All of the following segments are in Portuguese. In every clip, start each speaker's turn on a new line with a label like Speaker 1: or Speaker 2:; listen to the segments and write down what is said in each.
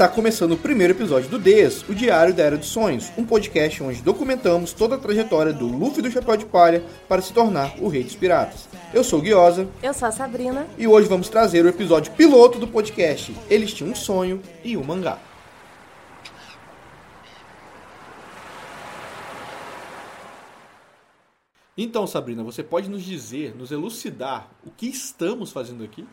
Speaker 1: Está começando o primeiro episódio do Des, o Diário da Era dos Sonhos, um podcast onde documentamos toda a trajetória do Luffy do Chapéu de Palha para se tornar o Rei dos Piratas. Eu sou o Guiosa.
Speaker 2: Eu sou a Sabrina.
Speaker 1: E hoje vamos trazer o episódio piloto do podcast. Eles tinham um sonho e um mangá. Então, Sabrina, você pode nos dizer, nos elucidar o que estamos fazendo aqui?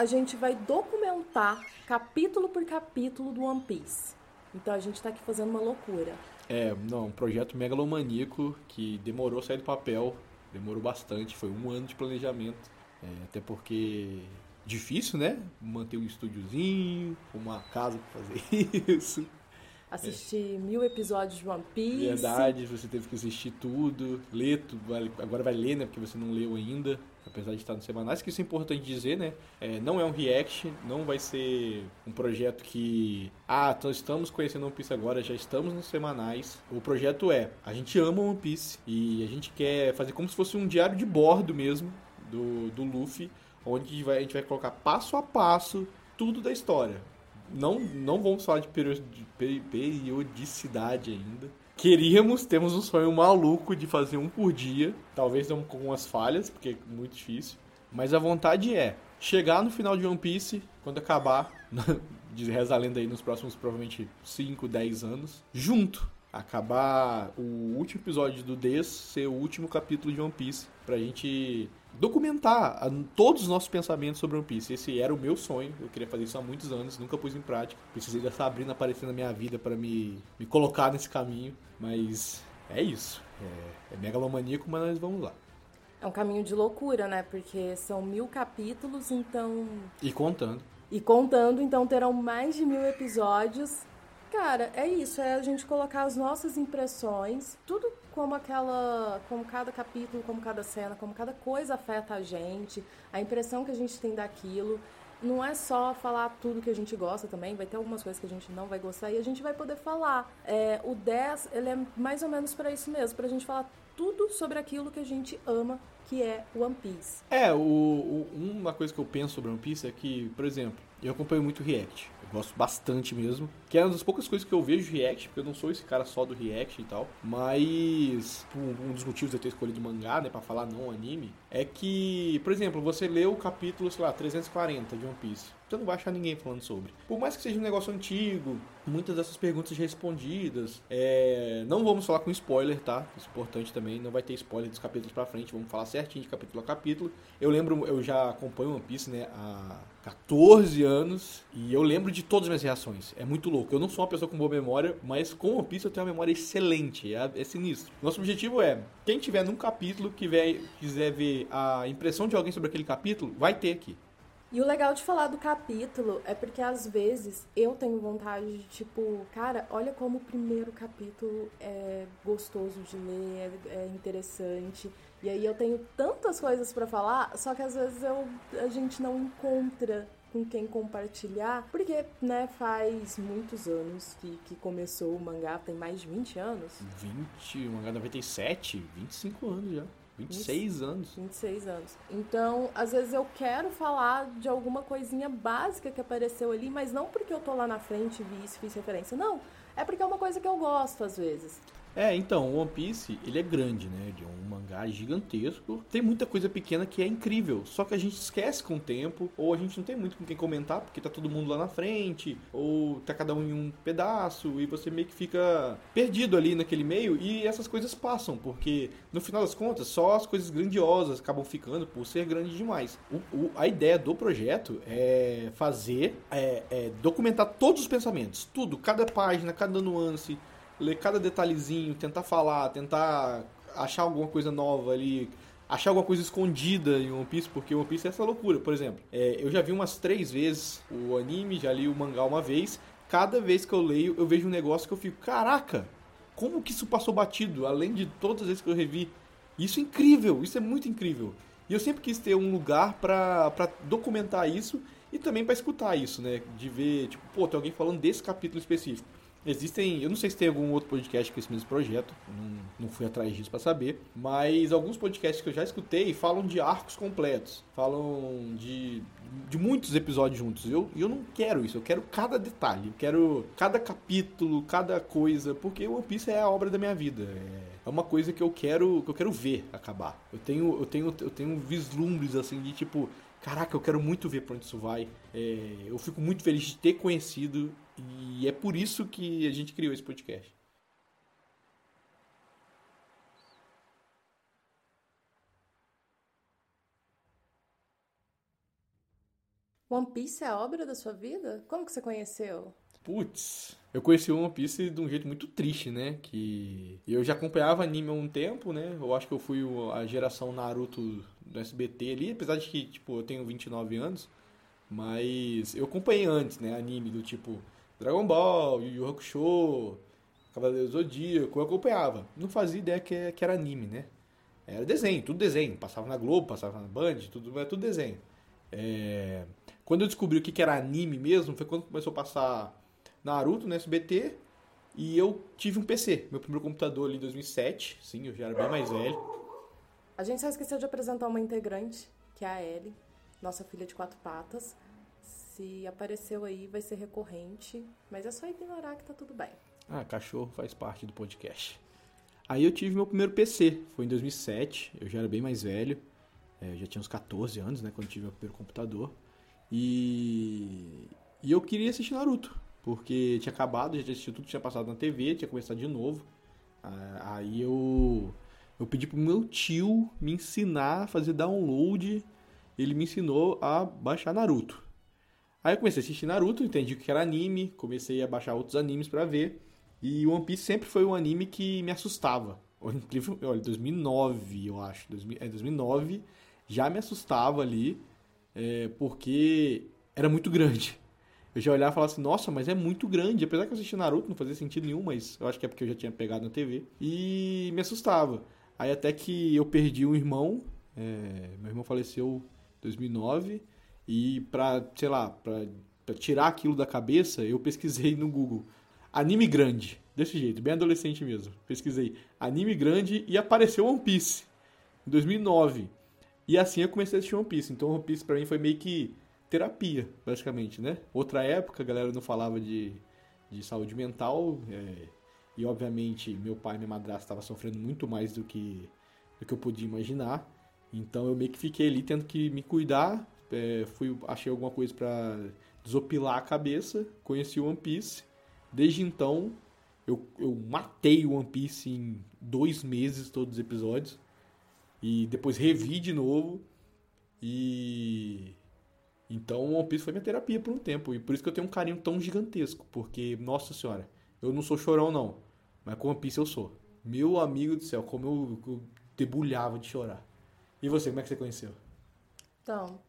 Speaker 2: A gente vai documentar capítulo por capítulo do One Piece. Então a gente está aqui fazendo uma loucura.
Speaker 1: É, não, um projeto megalomaníaco que demorou a sair do papel, demorou bastante, foi um ano de planejamento. É, até porque difícil, né? Manter um estúdiozinho, uma casa para fazer isso
Speaker 2: assistir é. mil episódios de One Piece.
Speaker 1: Verdade, você teve que assistir tudo, ler tudo, agora vai ler, né? Porque você não leu ainda, apesar de estar no semanais, que isso é importante dizer, né? É, não é um react, não vai ser um projeto que. Ah, então estamos conhecendo One Piece agora, já estamos nos semanais. O projeto é, a gente ama One Piece e a gente quer fazer como se fosse um diário de bordo mesmo do, do Luffy, onde a gente vai colocar passo a passo tudo da história não, não vamos falar de periodicidade ainda. Queríamos, temos um sonho maluco de fazer um por dia. Talvez não com algumas falhas, porque é muito difícil. Mas a vontade é chegar no final de One Piece, quando acabar, reza a lenda aí nos próximos provavelmente 5, 10 anos, junto. Acabar o último episódio do Des ser o último capítulo de One Piece. Pra gente documentar todos os nossos pensamentos sobre One Piece. Esse era o meu sonho, eu queria fazer isso há muitos anos, nunca pus em prática. Precisei da Sabrina aparecer na minha vida para me, me colocar nesse caminho, mas é isso. É, é megalomaníaco, mas nós vamos lá.
Speaker 2: É um caminho de loucura, né? Porque são mil capítulos, então.
Speaker 1: E contando.
Speaker 2: E contando, então terão mais de mil episódios. Cara, é isso, é a gente colocar as nossas impressões, tudo como aquela, como cada capítulo, como cada cena, como cada coisa afeta a gente, a impressão que a gente tem daquilo. Não é só falar tudo que a gente gosta também, vai ter algumas coisas que a gente não vai gostar e a gente vai poder falar. É, o 10, ele é mais ou menos para isso mesmo, pra gente falar tudo sobre aquilo que a gente ama, que é One Piece.
Speaker 1: É, o, o, uma coisa que eu penso sobre One Piece é que, por exemplo, eu acompanho muito React. Gosto bastante mesmo. Que é uma das poucas coisas que eu vejo React, porque eu não sou esse cara só do React e tal. Mas um, dos motivos de eu ter escolhido mangá, né, pra falar não anime, é que, por exemplo, você lê o capítulo, sei lá, 340 de One Piece. Você não vai achar ninguém falando sobre. Por mais que seja um negócio antigo, muitas dessas perguntas respondidas. É... Não vamos falar com spoiler, tá? Isso é importante também. Não vai ter spoiler dos capítulos pra frente. Vamos falar certinho de capítulo a capítulo. Eu lembro, eu já acompanho One Piece, né? Há 14 anos. E eu lembro de todas as minhas reações. É muito louco. Eu não sou uma pessoa com boa memória, mas com One Piece eu tenho uma memória excelente. É, é sinistro. Nosso objetivo é: quem tiver num capítulo que quiser ver a impressão de alguém sobre aquele capítulo, vai ter aqui.
Speaker 2: E o legal de falar do capítulo é porque às vezes eu tenho vontade de, tipo, cara, olha como o primeiro capítulo é gostoso de ler, é, é interessante. E aí eu tenho tantas coisas para falar, só que às vezes eu, a gente não encontra com quem compartilhar, porque, né, faz muitos anos que, que começou o mangá, tem mais de 20 anos.
Speaker 1: 20, o mangá 97, 25 anos já. 26 anos.
Speaker 2: 26 anos. Então, às vezes eu quero falar de alguma coisinha básica que apareceu ali, mas não porque eu tô lá na frente e vi isso, fiz referência. Não, é porque é uma coisa que eu gosto às vezes.
Speaker 1: É, então, o One Piece, ele é grande, né? Ele é um mangá gigantesco. Tem muita coisa pequena que é incrível, só que a gente esquece com o tempo, ou a gente não tem muito com quem comentar, porque tá todo mundo lá na frente, ou tá cada um em um pedaço, e você meio que fica perdido ali naquele meio, e essas coisas passam, porque no final das contas, só as coisas grandiosas acabam ficando por ser grande demais. O, o, a ideia do projeto é fazer, é, é documentar todos os pensamentos, tudo, cada página, cada nuance, ler cada detalhezinho, tentar falar, tentar achar alguma coisa nova ali, achar alguma coisa escondida em One Piece, porque One Piece é essa loucura. Por exemplo, é, eu já vi umas três vezes o anime, já li o mangá uma vez. Cada vez que eu leio, eu vejo um negócio que eu fico, caraca, como que isso passou batido? Além de todas as vezes que eu revi. Isso é incrível, isso é muito incrível. E eu sempre quis ter um lugar para documentar isso e também para escutar isso, né? De ver, tipo, pô, tem alguém falando desse capítulo específico. Existem, eu não sei se tem algum outro podcast com esse mesmo projeto, não, não fui atrás disso para saber, mas alguns podcasts que eu já escutei falam de arcos completos, falam de de muitos episódios juntos. E eu, eu não quero isso, eu quero cada detalhe, eu quero cada capítulo, cada coisa, porque One Piece é a obra da minha vida. É, é uma coisa que eu quero, que eu quero ver acabar. Eu tenho, eu tenho, eu tenho vislumbres assim de tipo, caraca, eu quero muito ver pra onde isso vai. É, eu fico muito feliz de ter conhecido e é por isso que a gente criou esse podcast.
Speaker 2: One Piece é a obra da sua vida? Como que você conheceu?
Speaker 1: Putz, eu conheci o One Piece de um jeito muito triste, né? Que eu já acompanhava anime há um tempo, né? Eu acho que eu fui a geração Naruto do SBT ali, apesar de que, tipo, eu tenho 29 anos, mas eu acompanhei antes, né? Anime do tipo Dragon Ball, Yu Yu Hakusho, Cavaleiro do Zodíaco, eu acompanhava. Não fazia ideia que, que era anime, né? Era desenho, tudo desenho. Passava na Globo, passava na Band, tudo, era tudo desenho. É... Quando eu descobri o que era anime mesmo, foi quando começou a passar Naruto no SBT e eu tive um PC. Meu primeiro computador ali em 2007, sim, eu já era bem mais velho.
Speaker 2: A gente só esqueceu de apresentar uma integrante, que é a Ellie, nossa filha de quatro patas. Se apareceu aí, vai ser recorrente, mas é só ignorar que tá tudo bem.
Speaker 1: Ah, cachorro faz parte do podcast. Aí eu tive meu primeiro PC, foi em 2007, eu já era bem mais velho, é, já tinha uns 14 anos, né, quando tive meu primeiro computador. E, e eu queria assistir Naruto, porque tinha acabado, já tinha assistido tudo tinha passado na TV, tinha começado de novo. Ah, aí eu, eu pedi pro meu tio me ensinar a fazer download. Ele me ensinou a baixar Naruto. Aí eu comecei a assistir Naruto, entendi que era anime, comecei a baixar outros animes para ver. E One Piece sempre foi um anime que me assustava. Olha, 2009, eu acho. É 2009, já me assustava ali é, porque era muito grande. Eu já olhava e falava assim, nossa, mas é muito grande. Apesar que eu assisti Naruto, não fazia sentido nenhum, mas eu acho que é porque eu já tinha pegado na TV. E me assustava. Aí até que eu perdi um irmão, é, meu irmão faleceu em 2009, e pra, sei lá, pra tirar aquilo da cabeça, eu pesquisei no Google. Anime grande, desse jeito, bem adolescente mesmo. Pesquisei anime grande e apareceu One Piece, em 2009. E assim eu comecei a assistir One Piece. Então One Piece pra mim foi meio que terapia, basicamente, né? Outra época a galera não falava de, de saúde mental. É, e obviamente meu pai e minha madrasta estavam sofrendo muito mais do que, do que eu podia imaginar. Então eu meio que fiquei ali tendo que me cuidar. É, fui, achei alguma coisa para desopilar a cabeça. Conheci o One Piece. Desde então eu, eu matei o One Piece em dois meses, todos os episódios. E depois revi de novo. E. Então One Piece foi minha terapia por um tempo. E por isso que eu tenho um carinho tão gigantesco. Porque, nossa senhora, eu não sou chorão, não. Mas com One Piece eu sou. Meu amigo do céu, como eu, eu debulhava de chorar. E você, como é que você conheceu?
Speaker 2: Então,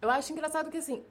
Speaker 2: eu acho engraçado que assim,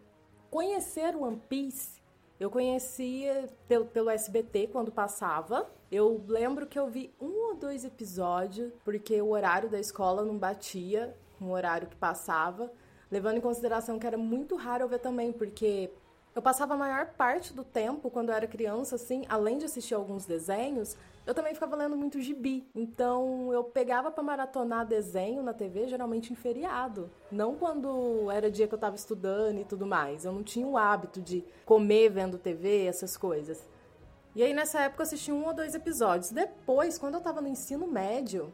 Speaker 2: conhecer One Piece eu conhecia pelo, pelo SBT quando passava. Eu lembro que eu vi um ou dois episódios, porque o horário da escola não batia com o horário que passava. Levando em consideração que era muito raro eu ver também, porque eu passava a maior parte do tempo, quando eu era criança, assim, além de assistir alguns desenhos, eu também ficava lendo muito gibi. Então eu pegava para maratonar desenho na TV, geralmente em feriado. Não quando era dia que eu estava estudando e tudo mais. Eu não tinha o hábito de comer vendo TV, essas coisas. E aí nessa época eu assisti um ou dois episódios. Depois, quando eu estava no ensino médio,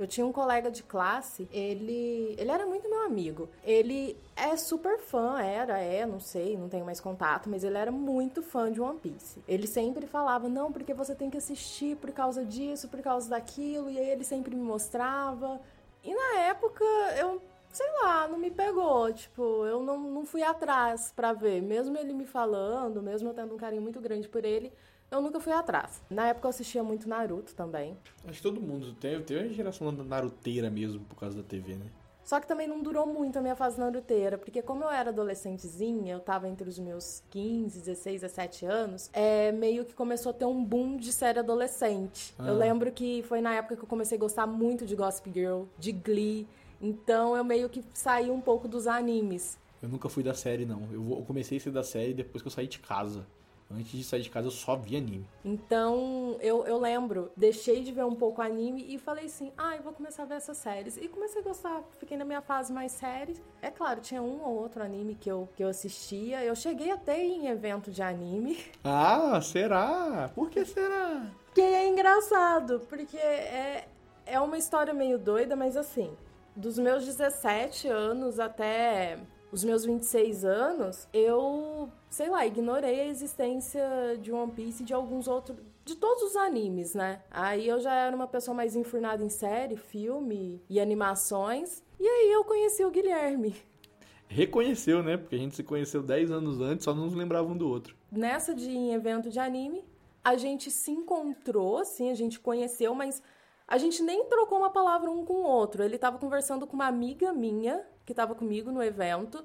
Speaker 2: eu tinha um colega de classe, ele, ele era muito meu amigo. Ele é super fã, era, é, não sei, não tenho mais contato, mas ele era muito fã de One Piece. Ele sempre falava, não, porque você tem que assistir por causa disso, por causa daquilo, e aí ele sempre me mostrava. E na época eu sei lá, não me pegou. Tipo, eu não, não fui atrás para ver. Mesmo ele me falando, mesmo eu tendo um carinho muito grande por ele, eu nunca fui atrás. Na época eu assistia muito Naruto também.
Speaker 1: Acho que todo mundo tem, tem uma geração naruteira mesmo por causa da TV, né?
Speaker 2: Só que também não durou muito a minha fase naruteira, porque como eu era adolescentezinha, eu tava entre os meus 15, 16, 17 anos, é, meio que começou a ter um boom de série adolescente. Ah. Eu lembro que foi na época que eu comecei a gostar muito de Gossip Girl, de Glee, então eu meio que saí um pouco dos animes.
Speaker 1: Eu nunca fui da série, não. Eu comecei a ser da série depois que eu saí de casa. Antes de sair de casa eu só via anime.
Speaker 2: Então, eu, eu lembro, deixei de ver um pouco anime e falei assim, ah, eu vou começar a ver essas séries. E comecei a gostar, fiquei na minha fase mais séries. É claro, tinha um ou outro anime que eu, que eu assistia. Eu cheguei até em evento de anime.
Speaker 1: Ah, será? Por que será?
Speaker 2: Que é engraçado, porque é, é uma história meio doida, mas assim, dos meus 17 anos até os meus 26 anos, eu, sei lá, ignorei a existência de One Piece e de alguns outros. De todos os animes, né? Aí eu já era uma pessoa mais enfurnada em série, filme e animações. E aí eu conheci o Guilherme.
Speaker 1: Reconheceu, né? Porque a gente se conheceu 10 anos antes, só não nos lembrava um do outro.
Speaker 2: Nessa de em evento de anime, a gente se encontrou, assim, a gente conheceu, mas a gente nem trocou uma palavra um com o outro. Ele estava conversando com uma amiga minha que estava comigo no evento.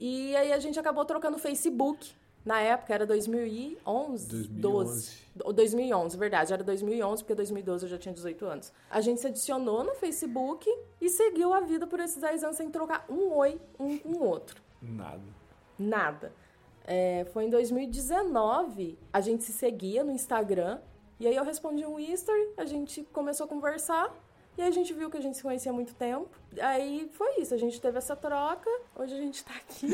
Speaker 2: E aí a gente acabou trocando Facebook. Na época era 2011, 2011. 12, 2011, verdade, era 2011, porque 2012 eu já tinha 18 anos. A gente se adicionou no Facebook e seguiu a vida por esses 10 anos sem trocar um oi um com o outro.
Speaker 1: Nada.
Speaker 2: Nada. É, foi em 2019, a gente se seguia no Instagram, e aí eu respondi um history, a gente começou a conversar, e aí a gente viu que a gente se conhecia há muito tempo. Aí foi isso, a gente teve essa troca. Hoje a gente tá aqui.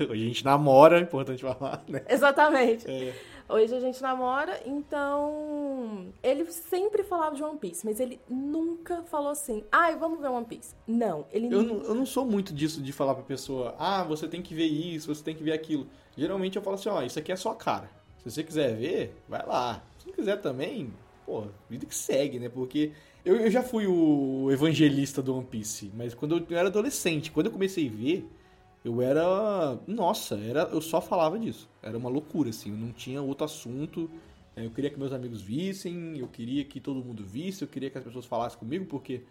Speaker 1: Hoje a gente namora, é importante falar, né?
Speaker 2: Exatamente. É. Hoje a gente namora, então. Ele sempre falava de One Piece, mas ele nunca falou assim: ai, ah, vamos ver One Piece. Não, ele
Speaker 1: eu não. Eu não sou muito disso de falar pra pessoa: ah, você tem que ver isso, você tem que ver aquilo. Geralmente eu falo assim: ó, isso aqui é sua cara. Se você quiser ver, vai lá. Se não quiser também, pô, vida que segue, né? Porque eu, eu já fui o evangelista do One Piece, mas quando eu era adolescente, quando eu comecei a ver, eu era. Nossa, era, eu só falava disso. Era uma loucura, assim. Eu não tinha outro assunto. É, eu queria que meus amigos vissem, eu queria que todo mundo visse, eu queria que as pessoas falassem comigo, porque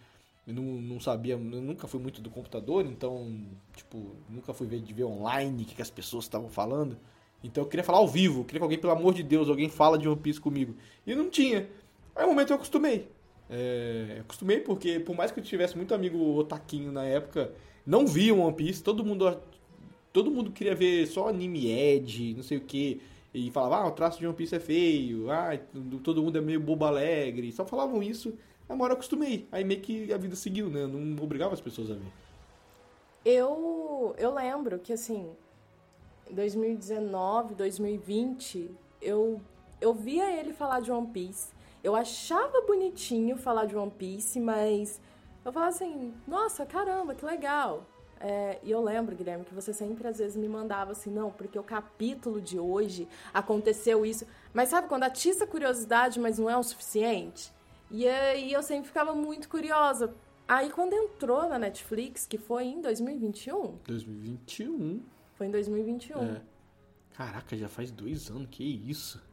Speaker 1: eu não, não sabia, eu nunca fui muito do computador, então, tipo, nunca fui ver de ver online o que, que as pessoas estavam falando. Então eu queria falar ao vivo, eu queria que alguém, pelo amor de Deus, alguém fala de One Piece comigo. E não tinha. Aí um momento eu acostumei. É, acostumei porque, por mais que eu tivesse muito amigo otaquinho na época, não via One Piece, todo mundo todo mundo queria ver só anime Ed, não sei o que, e falava, ah, o traço de One Piece é feio, ah, todo mundo é meio bobo alegre, só falavam isso, uma hora eu acostumei, aí meio que a vida seguiu, né, eu não obrigava as pessoas a ver.
Speaker 2: Eu, eu lembro que, assim, em 2019, 2020, eu, eu via ele falar de One Piece, eu achava bonitinho falar de One Piece, mas eu falava assim, nossa, caramba, que legal. É, e eu lembro, Guilherme, que você sempre às vezes me mandava assim, não, porque o capítulo de hoje aconteceu isso. Mas sabe quando atiça a curiosidade, mas não é o suficiente? E aí eu sempre ficava muito curiosa. Aí quando entrou na Netflix, que foi em 2021.
Speaker 1: 2021.
Speaker 2: Foi em 2021. É.
Speaker 1: Caraca, já faz dois anos, que isso?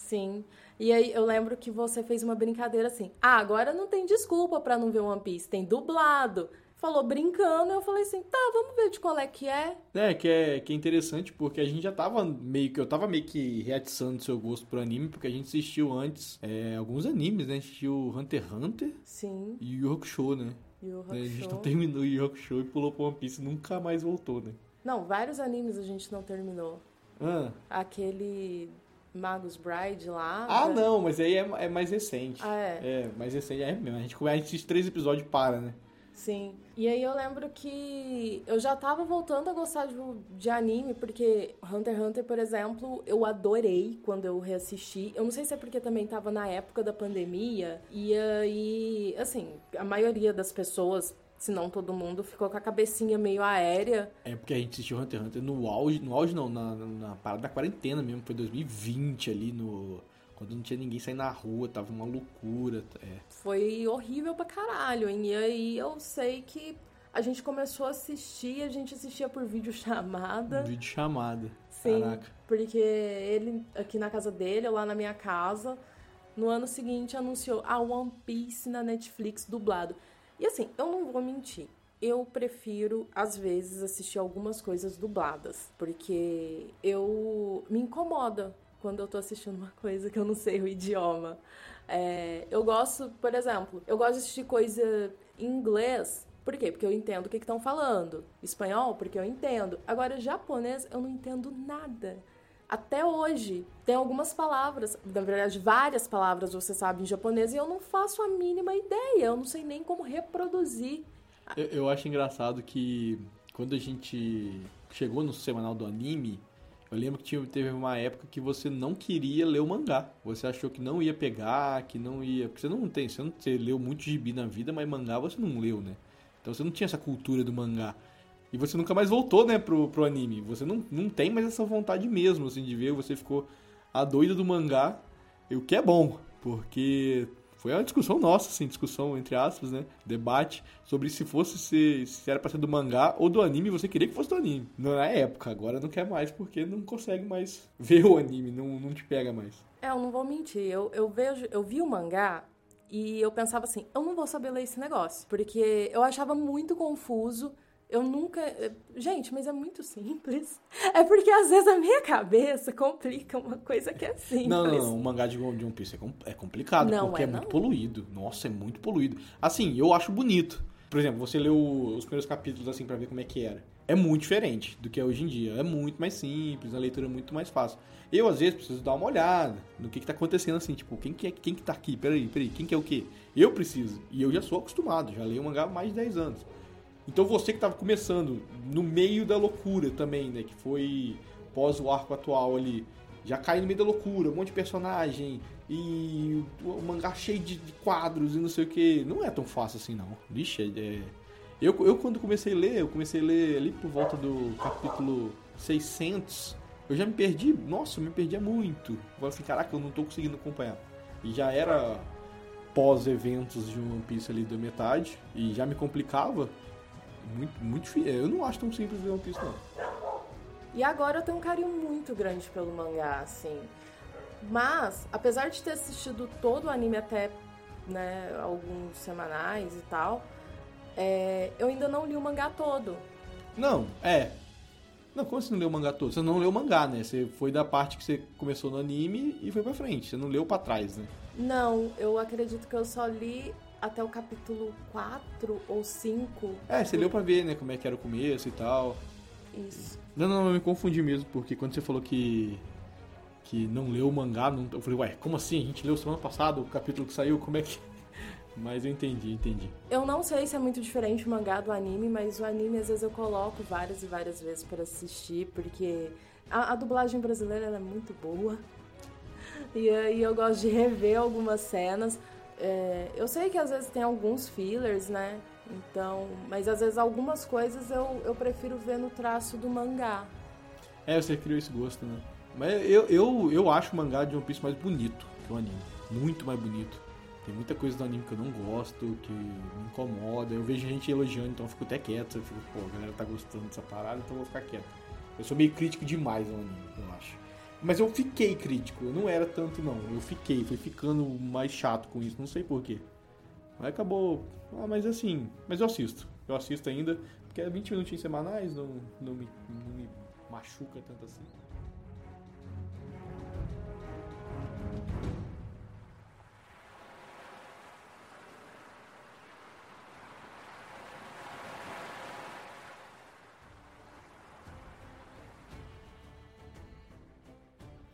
Speaker 2: Sim. E aí eu lembro que você fez uma brincadeira assim: ah, agora não tem desculpa para não ver One Piece, tem dublado. Falou brincando, eu falei assim, tá, vamos ver de qual é que é.
Speaker 1: É, que é, que é interessante porque a gente já tava meio que. Eu tava meio que reatiçando seu gosto pro anime, porque a gente assistiu antes é, alguns animes, né? A gente assistiu Hunter x Hunter.
Speaker 2: Sim.
Speaker 1: E Yu Hakusho, né?
Speaker 2: Yu
Speaker 1: Hakusho. A gente não terminou Yu Hakusho e pulou pro One Piece nunca mais voltou, né?
Speaker 2: Não, vários animes a gente não terminou.
Speaker 1: Ah.
Speaker 2: Aquele Magus Bride lá.
Speaker 1: Ah, não, mas aí é, é, mais recente.
Speaker 2: Ah, é?
Speaker 1: É, mais recente. É mesmo. A gente, a gente assiste três episódios e para, né?
Speaker 2: Sim. E aí eu lembro que eu já tava voltando a gostar de, de anime, porque Hunter x Hunter, por exemplo, eu adorei quando eu reassisti. Eu não sei se é porque também tava na época da pandemia. E aí, assim, a maioria das pessoas senão todo mundo ficou com a cabecinha meio aérea.
Speaker 1: É porque a gente assistiu Hunter x Hunter no auge, no auge não, na, na parada da quarentena mesmo, foi 2020 ali no quando não tinha ninguém saindo na rua, tava uma loucura. É.
Speaker 2: Foi horrível pra caralho, hein? E aí eu sei que a gente começou a assistir, a gente assistia por vídeo chamada.
Speaker 1: Vídeo chamada.
Speaker 2: Sim, Caraca. porque ele aqui na casa dele, eu lá na minha casa, no ano seguinte anunciou a One Piece na Netflix dublado. E assim, eu não vou mentir. Eu prefiro, às vezes, assistir algumas coisas dubladas. Porque eu me incomoda quando eu tô assistindo uma coisa que eu não sei o idioma. É, eu gosto, por exemplo, eu gosto de assistir coisa em inglês. Por quê? Porque eu entendo o que estão falando. Espanhol, porque eu entendo. Agora, japonês, eu não entendo nada. Até hoje tem algumas palavras, na verdade várias palavras você sabe em japonês e eu não faço a mínima ideia, eu não sei nem como reproduzir.
Speaker 1: Eu, eu acho engraçado que quando a gente chegou no semanal do anime, eu lembro que tinha, teve uma época que você não queria ler o mangá. Você achou que não ia pegar, que não ia. Porque você não tem, você, não, você leu muito gibi na vida, mas mangá você não leu, né? Então você não tinha essa cultura do mangá. E você nunca mais voltou, né, pro, pro anime. Você não, não tem mais essa vontade mesmo, assim, de ver. Você ficou a doida do mangá. E o que é bom, porque foi uma discussão nossa, assim, discussão entre aspas, né? Debate sobre se fosse se, se era pra ser do mangá ou do anime, você queria que fosse do anime. Na época, agora não quer mais porque não consegue mais ver o anime, não, não te pega mais.
Speaker 2: É, eu não vou mentir, eu, eu vejo, eu vi o mangá e eu pensava assim, eu não vou saber ler esse negócio, porque eu achava muito confuso eu nunca. Gente, mas é muito simples. É porque às vezes a minha cabeça complica uma coisa que é simples.
Speaker 1: Não, não, não. O mangá de One Piece é, complicado, não, porque é, é muito poluído. Nossa, é muito poluído. Assim, eu acho bonito. Por exemplo, você leu os primeiros capítulos assim para ver como é que era. É muito diferente do que é hoje em dia. É muito mais simples, a leitura é muito mais fácil. Eu, às vezes, preciso dar uma olhada no que, que tá acontecendo assim, tipo, quem que é quem que tá aqui? Peraí, peraí, quem que é o quê? Eu preciso. E eu já sou acostumado, já leio o mangá há mais de 10 anos. Então você que estava começando no meio da loucura também, né? Que foi pós o arco atual ali. Já cai no meio da loucura, um monte de personagem e o mangá cheio de, quadros e não sei o que. Não é tão fácil assim, não. Vixe, é... Eu, eu quando comecei a ler, eu comecei a ler ali por volta do capítulo 600. Eu já me perdi, nossa, eu me perdia muito. Falei assim, caraca, eu não tô conseguindo acompanhar. E já era pós-eventos de One Piece ali da metade, e já me complicava muito, muito difícil. Eu não acho tão simples ver One Piece, não.
Speaker 2: E agora eu tenho um carinho muito grande pelo mangá, assim. Mas, apesar de ter assistido todo o anime até né, alguns semanais e tal, é, eu ainda não li o mangá todo.
Speaker 1: Não, é. Não, como você não leu o mangá todo? Você não leu o mangá, né? Você foi da parte que você começou no anime e foi pra frente. Você não leu pra trás, né?
Speaker 2: Não, eu acredito que eu só li até o capítulo 4 ou 5.
Speaker 1: É, você do... leu pra ver, né, como é que era o começo e tal.
Speaker 2: Isso.
Speaker 1: Não, não, eu me confundi mesmo, porque quando você falou que que não leu o mangá, não, eu falei, ué, como assim? A gente leu semana passada o capítulo que saiu, como é que... Mas eu entendi, entendi.
Speaker 2: Eu não sei se é muito diferente o mangá do anime, mas o anime às vezes eu coloco várias e várias vezes para assistir, porque a, a dublagem brasileira é muito boa. E aí eu gosto de rever algumas cenas. É, eu sei que às vezes tem alguns fillers, né? Então, mas às vezes algumas coisas eu, eu prefiro ver no traço do mangá.
Speaker 1: É, você criou esse gosto, né? Mas eu, eu, eu acho o mangá de One Piece mais bonito que o anime. Muito mais bonito. Tem muita coisa do anime que eu não gosto, que me incomoda. Eu vejo gente elogiando, então eu fico até quieto. Eu fico, pô, a galera tá gostando dessa parada, então eu vou ficar quieto. Eu sou meio crítico demais ao anime, eu acho. Mas eu fiquei crítico, eu não era tanto não. Eu fiquei, fui ficando mais chato com isso, não sei porquê. Aí acabou. Ah, mas assim. Mas eu assisto. Eu assisto ainda, porque é 20 minutinhos semanais, não, não, me, não me machuca tanto assim.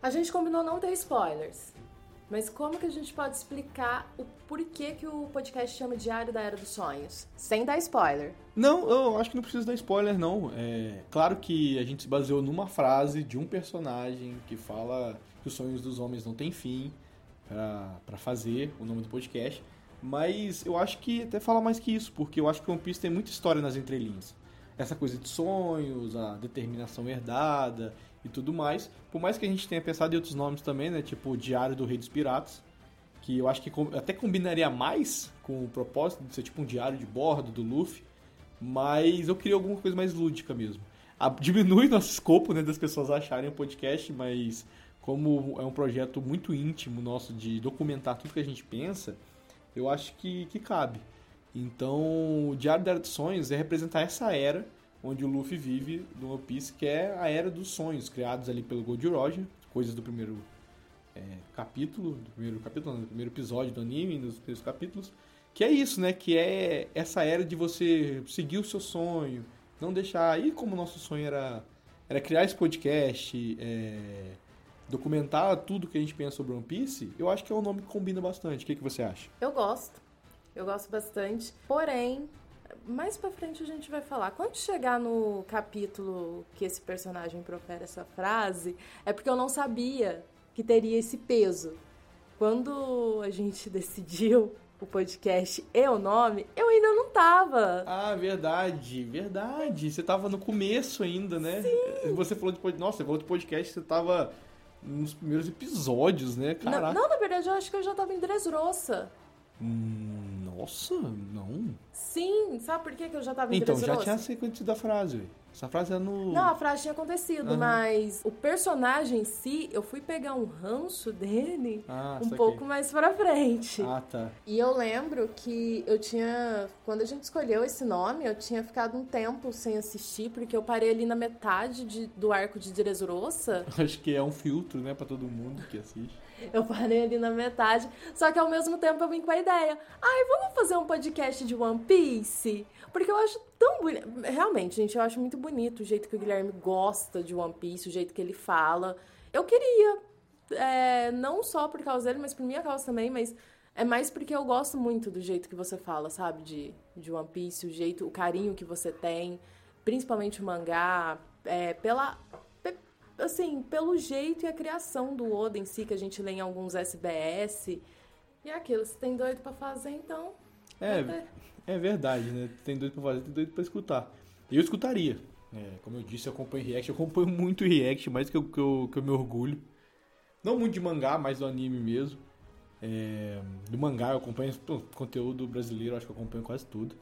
Speaker 2: A gente combinou não ter spoilers. Mas como que a gente pode explicar o porquê que o podcast chama Diário da Era dos Sonhos? Sem dar spoiler.
Speaker 1: Não, eu acho que não precisa dar spoiler, não. É claro que a gente se baseou numa frase de um personagem que fala que os sonhos dos homens não têm fim para fazer o nome do podcast. Mas eu acho que até fala mais que isso, porque eu acho que o One Piece tem muita história nas entrelinhas. Essa coisa de sonhos, a determinação herdada e tudo mais. Por mais que a gente tenha pensado em outros nomes também, né? Tipo o Diário do Rei dos Piratas, que eu acho que até combinaria mais com o propósito de ser tipo um diário de bordo do Luffy, mas eu queria alguma coisa mais lúdica mesmo. A, diminui nosso escopo, né, das pessoas acharem o podcast, mas como é um projeto muito íntimo nosso de documentar tudo que a gente pensa, eu acho que, que cabe. Então, o Diário das Sonhos é representar essa era onde o Luffy vive no One Piece, que é a Era dos Sonhos, criados ali pelo Gold Roger, coisas do primeiro é, capítulo, do primeiro capítulo, não, do primeiro episódio do anime, nos primeiros capítulos, que é isso, né? Que é essa era de você seguir o seu sonho, não deixar. E como o nosso sonho era, era criar esse podcast, é, documentar tudo que a gente pensa sobre One Piece, eu acho que é um nome que combina bastante. O que, que você acha?
Speaker 2: Eu gosto. Eu gosto bastante. Porém, mais pra frente a gente vai falar. Quando chegar no capítulo que esse personagem profere essa frase, é porque eu não sabia que teria esse peso. Quando a gente decidiu o podcast e o nome, eu ainda não tava.
Speaker 1: Ah, verdade, verdade. Você tava no começo ainda, né?
Speaker 2: Sim.
Speaker 1: Você falou de podcast. Nossa, você falou de podcast, você tava nos primeiros episódios, né? Caraca.
Speaker 2: Não, não, na verdade, eu acho que eu já tava em Dressrosa.
Speaker 1: Hum, nossa, não.
Speaker 2: Sim, sabe por que que eu já tava em
Speaker 1: Então, já tinha a sequência da frase. Essa frase é no.
Speaker 2: Não, a frase tinha acontecido,
Speaker 1: Aham.
Speaker 2: mas o personagem em si, eu fui pegar um ranço dele
Speaker 1: Ah,
Speaker 2: um pouco mais pra frente.
Speaker 1: Ah, tá.
Speaker 2: E eu lembro que eu tinha. Quando a gente escolheu esse nome, eu tinha ficado um tempo sem assistir, porque eu parei ali na metade de- do arco de Dressrosa.
Speaker 1: Acho que é um filtro, né, pra todo mundo que assiste.
Speaker 2: Eu parei ali na metade. Só que ao mesmo tempo eu vim com a ideia. Ai, vamos fazer um podcast de One Piece? Porque eu acho tão bonito. Realmente, gente, eu acho muito bonito o jeito que o Guilherme gosta de One Piece, o jeito que ele fala. Eu queria. é, não só por causa dele, mas por minha causa também, mas é mais porque eu gosto muito do jeito que você fala, sabe? De, de One Piece, o jeito, o carinho que você tem, principalmente o mangá, é, pela. Assim, pelo jeito e a criação do Oda em si, que a gente lê em alguns SBS. E é aquilo, se tem doido pra fazer, então.
Speaker 1: É, é verdade, né? Tem doido pra fazer, tem doido pra escutar. Eu escutaria. É, como eu disse, eu acompanho React. Eu acompanho muito React, mais que eu, que, eu, que eu me orgulho. Não muito de mangá, mais do anime mesmo. É, do mangá eu acompanho pô, conteúdo brasileiro, acho que eu acompanho quase tudo.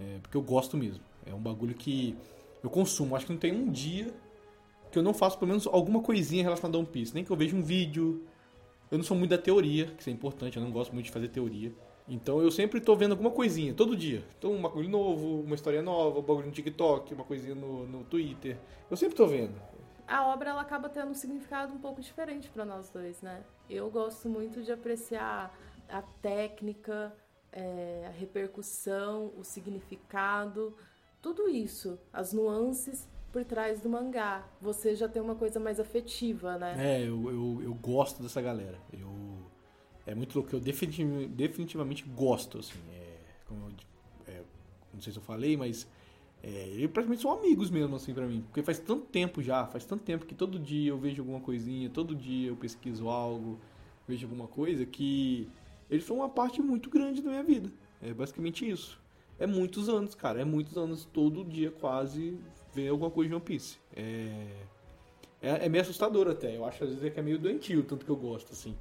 Speaker 1: É, porque eu gosto mesmo. É um bagulho que eu consumo. Acho que não tem um dia que eu não faço pelo menos alguma coisinha relacionada a One Piece. Nem que eu veja um vídeo. Eu não sou muito da teoria, que isso é importante, eu não gosto muito de fazer teoria. Então eu sempre tô vendo alguma coisinha, todo dia. Então um bagulho novo, uma história nova, um bagulho no TikTok, uma coisinha no, no Twitter. Eu sempre tô vendo.
Speaker 2: A obra ela acaba tendo um significado um pouco diferente pra nós dois, né? Eu gosto muito de apreciar a técnica, é, a repercussão, o significado, tudo isso, as nuances por trás do mangá. Você já tem uma coisa mais afetiva, né?
Speaker 1: É, eu, eu, eu gosto dessa galera. Eu, é muito louco, eu definitiv- definitivamente gosto, assim. É, como eu, é, não sei se eu falei, mas é, eles praticamente são amigos mesmo, assim, pra mim. Porque faz tanto tempo já, faz tanto tempo que todo dia eu vejo alguma coisinha, todo dia eu pesquiso algo, vejo alguma coisa, que eles são uma parte muito grande da minha vida. É basicamente isso. É muitos anos, cara, é muitos anos, todo dia quase ver alguma coisa de One Piece. É... É, é meio assustador até. Eu acho às vezes que é meio doentio, tanto que eu gosto, assim.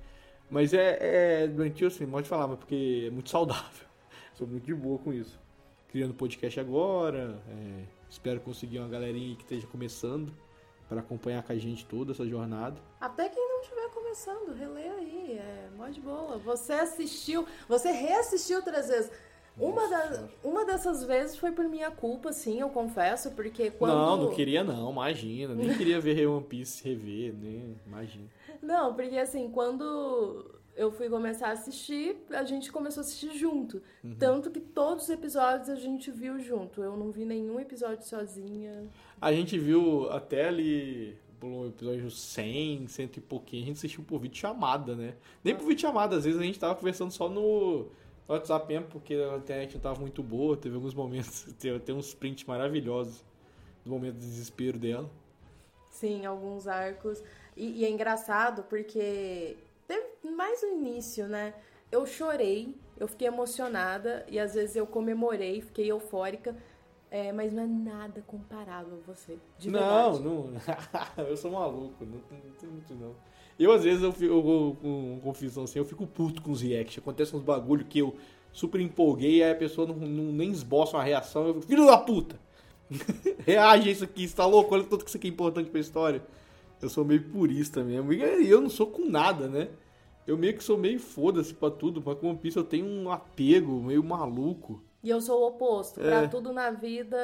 Speaker 1: Mas é, é doentio, assim, pode falar, mas porque é muito saudável. Sou muito de boa com isso. Criando podcast agora. é, espero conseguir uma galerinha que esteja começando para acompanhar com a gente toda essa jornada.
Speaker 2: Até quem não estiver começando, relê aí, é mó de boa. Você assistiu, você reassistiu três vezes. Uma, da- uma dessas vezes foi por minha culpa, sim, eu confesso, porque quando.
Speaker 1: Não, não queria não, imagina. Nem queria ver One Piece rever, né? Imagina.
Speaker 2: Não, porque assim, quando eu fui começar a assistir, a gente começou a assistir junto.
Speaker 1: Uhum.
Speaker 2: Tanto que todos os episódios a gente viu junto. Eu não vi nenhum episódio sozinha.
Speaker 1: A gente viu até ali pelo episódio 100, cento e pouquinho, a gente assistiu por vídeo chamada, né? Nem por vídeo chamada, às vezes a gente tava conversando só no WhatsApp mesmo, porque a internet não tava muito boa, teve alguns momentos, tem, tem uns prints maravilhosos do momento de desespero dela.
Speaker 2: Sim, alguns arcos. E, e é engraçado porque teve mais no início, né? Eu chorei, eu fiquei emocionada e às vezes eu comemorei, fiquei eufórica. É, mas não é nada comparável a você. De
Speaker 1: não,
Speaker 2: verdade.
Speaker 1: não, eu sou maluco, não, não tem muito não. Eu às vezes eu fico eu, com confissão assim, eu fico puto com os reacts, acontece uns bagulho que eu super empolguei, aí a pessoa não, não- nem esboça uma reação, eu fico, filho da puta! Reage a isso aqui, você tá louco? Olha tudo que isso aqui é importante pra história. Eu sou meio purista mesmo. E eu não sou com nada, né? Eu meio que sou meio foda-se pra tudo. Mas com One Piece eu tenho um apego meio maluco.
Speaker 2: E eu sou o oposto.
Speaker 1: É.
Speaker 2: Pra tudo na vida,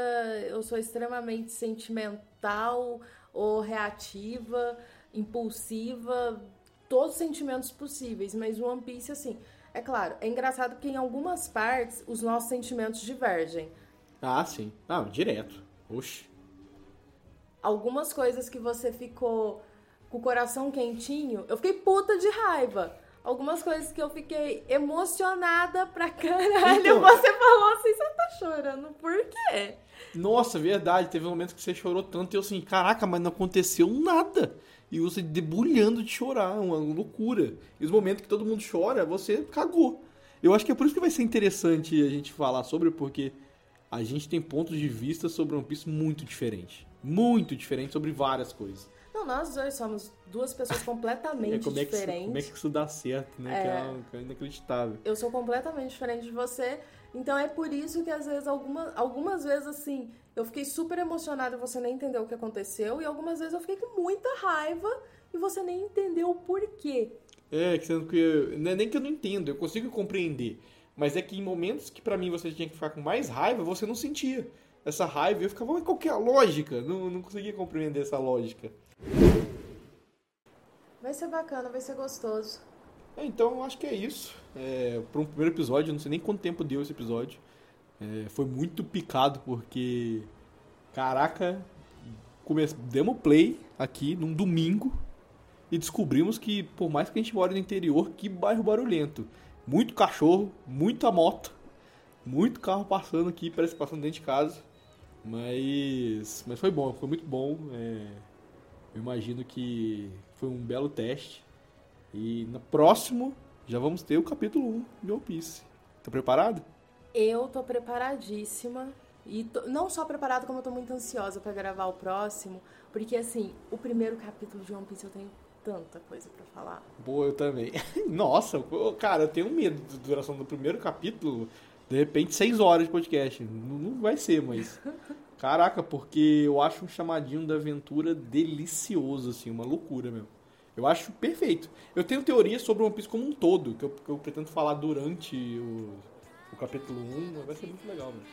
Speaker 2: eu sou extremamente sentimental ou reativa, impulsiva, todos os sentimentos possíveis. Mas o One Piece, assim, é claro, é engraçado que em algumas partes os nossos sentimentos divergem.
Speaker 1: Ah, sim. Ah, direto. Oxi.
Speaker 2: Algumas coisas que você ficou com o coração quentinho, eu fiquei puta de raiva. Algumas coisas que eu fiquei emocionada pra caralho.
Speaker 1: Então-
Speaker 2: Você falou assim, você tá chorando. Por quê?
Speaker 1: Nossa, verdade. Teve um momento que você chorou tanto e eu assim, caraca, mas não aconteceu nada. E você debulhando de chorar, uma loucura. E os momentos que todo mundo chora, você cagou. Eu acho que é por isso que vai ser interessante a gente falar sobre, porque a gente tem pontos de vista sobre One Piece muito diferentes. Muito diferentes sobre várias coisas.
Speaker 2: Não, nós dois somos duas pessoas
Speaker 1: É,
Speaker 2: completamente
Speaker 1: como, é isso-
Speaker 2: diferentes.
Speaker 1: como é que isso dá certo, né? Que é, uma- que é inacreditável.
Speaker 2: Eu sou completamente diferente de você. Então é por isso que às vezes, alguma, algumas vezes assim, eu fiquei super emocionada e você nem entendeu o que aconteceu. E algumas vezes eu fiquei com muita raiva e você nem entendeu o porquê.
Speaker 1: É, que sendo que. Não é nem que eu não entendo, eu consigo compreender. Mas é que em momentos que pra mim você tinha que ficar com mais raiva, você não sentia essa raiva. Eu ficava, mas qual que é a lógica? Não, não conseguia compreender essa lógica.
Speaker 2: Vai ser bacana, vai ser gostoso.
Speaker 1: É, então, eu acho que é isso. É, para um primeiro episódio, eu não sei nem quanto tempo deu esse episódio. É, foi muito picado, porque. Caraca, come... demos play aqui num domingo e descobrimos que, por mais que a gente mora no interior, que bairro barulhento. Muito cachorro, muita moto, muito carro passando aqui, parece passando dentro de casa. Mas, mas foi bom, foi muito bom. É, eu imagino que foi um belo teste. E no próximo já vamos ter o capítulo 1 de One Piece. Tá preparado?
Speaker 2: Eu tô preparadíssima. E tô- não só preparada, como eu tô muito ansiosa pra gravar o próximo. Porque, assim, o primeiro capítulo de One Piece eu tenho tanta coisa pra falar.
Speaker 1: Boa, eu também. Nossa, cara, eu tenho medo da duração do primeiro capítulo. De repente, seis horas de podcast. Não, vai ser, mas. Caraca, porque eu acho um chamadinho da aventura delicioso, assim, uma loucura mesmo. Eu acho perfeito. Eu tenho teorias sobre One Piece como um todo, que eu, que eu pretendo falar durante o, o capítulo 1, vai ser muito legal, mano.